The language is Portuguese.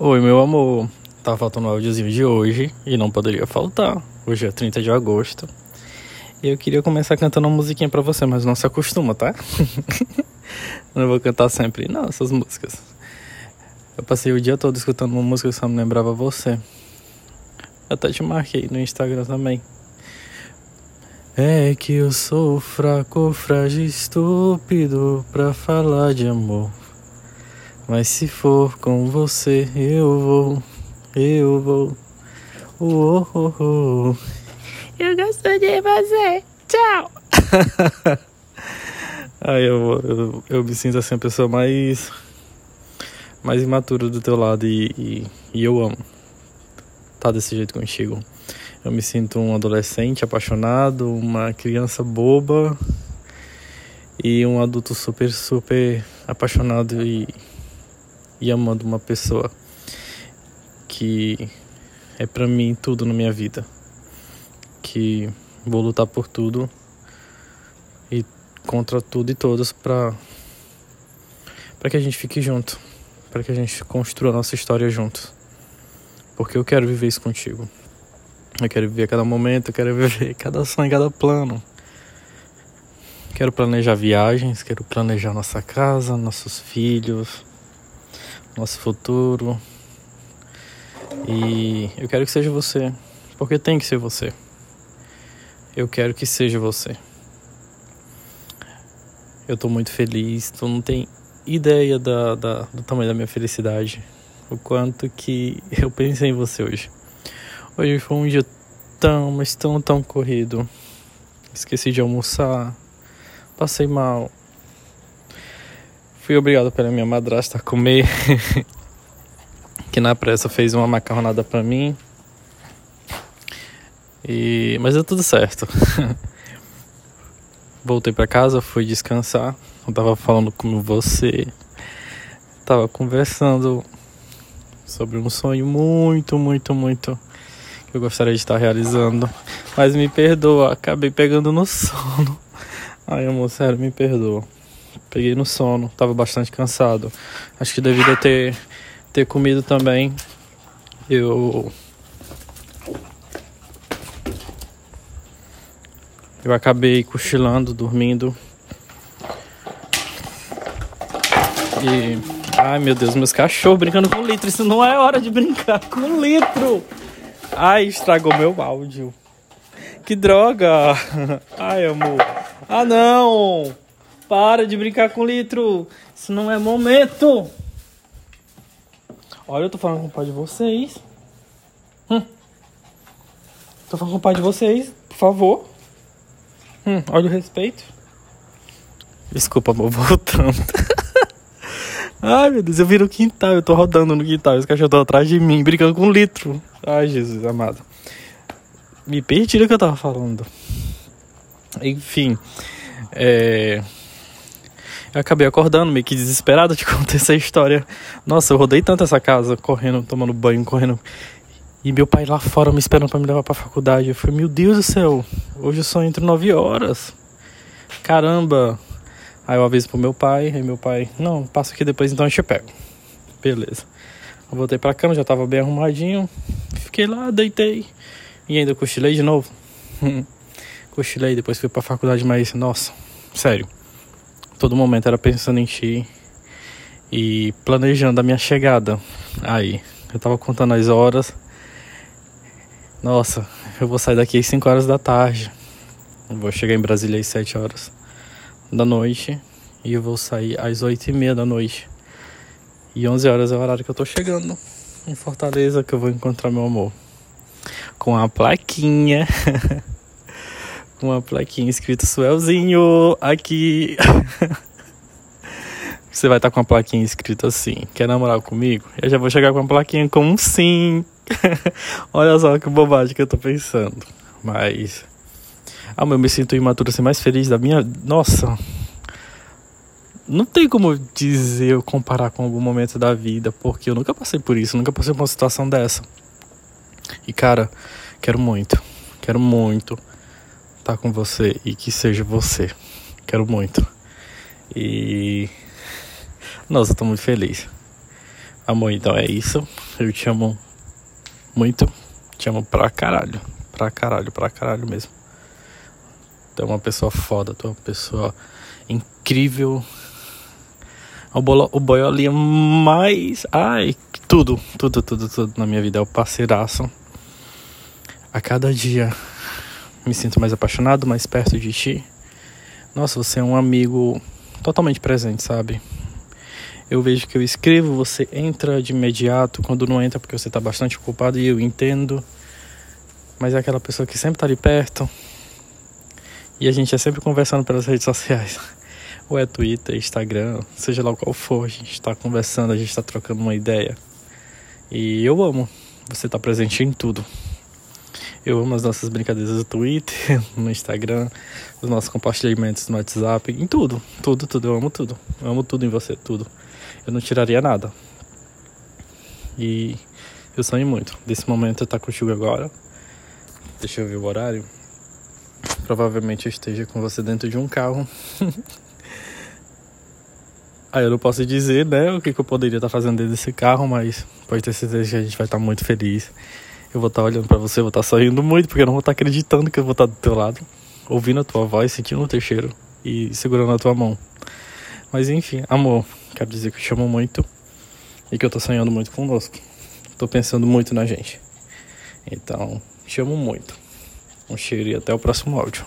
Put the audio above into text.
Oi, meu amor. Tá faltando o áudiozinho de hoje e não poderia faltar. Hoje é 30 de agosto. E eu queria começar cantando uma musiquinha pra você, mas não se acostuma, tá? não vou cantar sempre, não, essas músicas. Eu passei o dia todo escutando uma música que só me lembrava você. Até te marquei no Instagram também. É que eu sou fraco, frágil, estúpido pra falar de amor. Mas se for com você, eu vou, eu vou. Oh, oh, oh. Eu gosto de você. Tchau. Ai, eu, eu, eu me sinto assim a pessoa mais mais imatura do teu lado e, e, e eu amo tá desse jeito contigo. Eu me sinto um adolescente apaixonado, uma criança boba e um adulto super, super apaixonado e e amando uma pessoa que é para mim tudo na minha vida. Que vou lutar por tudo e contra tudo e todos para para que a gente fique junto, para que a gente construa a nossa história juntos. Porque eu quero viver isso contigo. Eu quero viver cada momento, eu quero viver cada sonho, cada plano. Quero planejar viagens, quero planejar nossa casa, nossos filhos, nosso futuro. E eu quero que seja você, porque tem que ser você. Eu quero que seja você. Eu tô muito feliz, tu não tem ideia da, da, do tamanho da minha felicidade. O quanto que eu pensei em você hoje. Hoje foi um dia tão, mas tão, tão corrido. Esqueci de almoçar, passei mal, Fui obrigado pela minha madrasta a comer. que na pressa fez uma macarronada para mim. E mas deu tudo certo. Voltei para casa, fui descansar. Eu tava falando com você. Tava conversando sobre um sonho muito, muito, muito que eu gostaria de estar realizando. Mas me perdoa, acabei pegando no sono. Ai, amor, sério, me perdoa. Peguei no sono, tava bastante cansado. Acho que devido a ter, ter comido também, eu. Eu acabei cochilando, dormindo. E. Ai meu Deus, meus cachorros brincando com litro. Isso não é hora de brincar com litro. Ai, estragou meu áudio. Que droga! Ai, amor. Ah, não! Para de brincar com litro. Isso não é momento. Olha, eu tô falando com o pai de vocês. Hum. Tô falando com o pai de vocês, por favor. Hum, olha o respeito. Desculpa, amor, voltando. Ai, meu Deus, eu vi no quintal, eu tô rodando no quintal, os cachorros estão atrás de mim, brincando com litro. Ai, Jesus amado. Me perdi o que eu tava falando. Enfim, é... Acabei acordando, meio que desesperado de contar essa história. Nossa, eu rodei tanto essa casa, correndo, tomando banho, correndo. E meu pai lá fora me esperando para me levar pra faculdade. Eu falei, meu Deus do céu, hoje eu só entro 9 horas. Caramba. Aí eu aviso pro meu pai, aí meu pai, não, passa aqui depois então a gente pega. Beleza. Eu voltei pra cama, já tava bem arrumadinho. Fiquei lá, deitei. E ainda cochilei de novo. cochilei, depois fui pra faculdade, mas, nossa, sério todo momento era pensando em ti e planejando a minha chegada. Aí, eu tava contando as horas. Nossa, eu vou sair daqui às 5 horas da tarde. Vou chegar em Brasília às 7 horas da noite. E eu vou sair às 8 e meia da noite. E 11 horas é o horário que eu tô chegando em Fortaleza, que eu vou encontrar meu amor. Com a plaquinha. uma plaquinha escrito Suelzinho aqui. Você vai estar tá com uma plaquinha escrito assim: Quer namorar comigo? Eu já vou chegar com uma plaquinha com um sim. Olha só que bobagem que eu tô pensando. Mas. Ah, eu me sinto imaturo assim, mais feliz da minha. Nossa. Não tem como dizer comparar com algum momento da vida, porque eu nunca passei por isso, nunca passei por uma situação dessa. E cara, quero muito, quero muito estar com você e que seja você. Quero muito. E. Nossa, eu tô muito feliz. Amor, então é isso. Eu te amo muito. Te amo pra caralho. Pra caralho, pra caralho mesmo. Tu é uma pessoa foda, tu é uma pessoa incrível. O, bolo, o boiolinha mais. Ai, tudo, tudo, tudo, tudo na minha vida é o parceiraço. A cada dia me sinto mais apaixonado, mais perto de ti. Nossa, você é um amigo totalmente presente, sabe? Eu vejo que eu escrevo, você entra de imediato, quando não entra porque você está bastante ocupado e eu entendo. Mas é aquela pessoa que sempre está ali perto. E a gente é sempre conversando pelas redes sociais. Ou é Twitter, Instagram, seja lá qual for, a gente está conversando, a gente está trocando uma ideia. E eu amo você estar tá presente em tudo. Eu amo as nossas brincadeiras no Twitter, no Instagram, os nossos compartilhamentos no WhatsApp, em tudo, tudo, tudo. Eu amo tudo. Eu amo tudo em você, tudo. Eu não tiraria nada. E eu sonho muito desse momento estar contigo agora. Deixa eu ver o horário. Provavelmente eu esteja com você dentro de um carro. Aí eu não posso dizer, né, o que, que eu poderia estar fazendo dentro desse carro, mas pode ter certeza que a gente vai estar muito feliz. Eu vou estar olhando para você, vou estar sorrindo muito, porque eu não vou estar acreditando que eu vou estar do teu lado, ouvindo a tua voz, sentindo o teu cheiro e segurando a tua mão. Mas enfim, amor, quero dizer que eu te amo muito e que eu tô sonhando muito conosco. Tô pensando muito na gente. Então, te amo muito. Um cheiro e até o próximo áudio.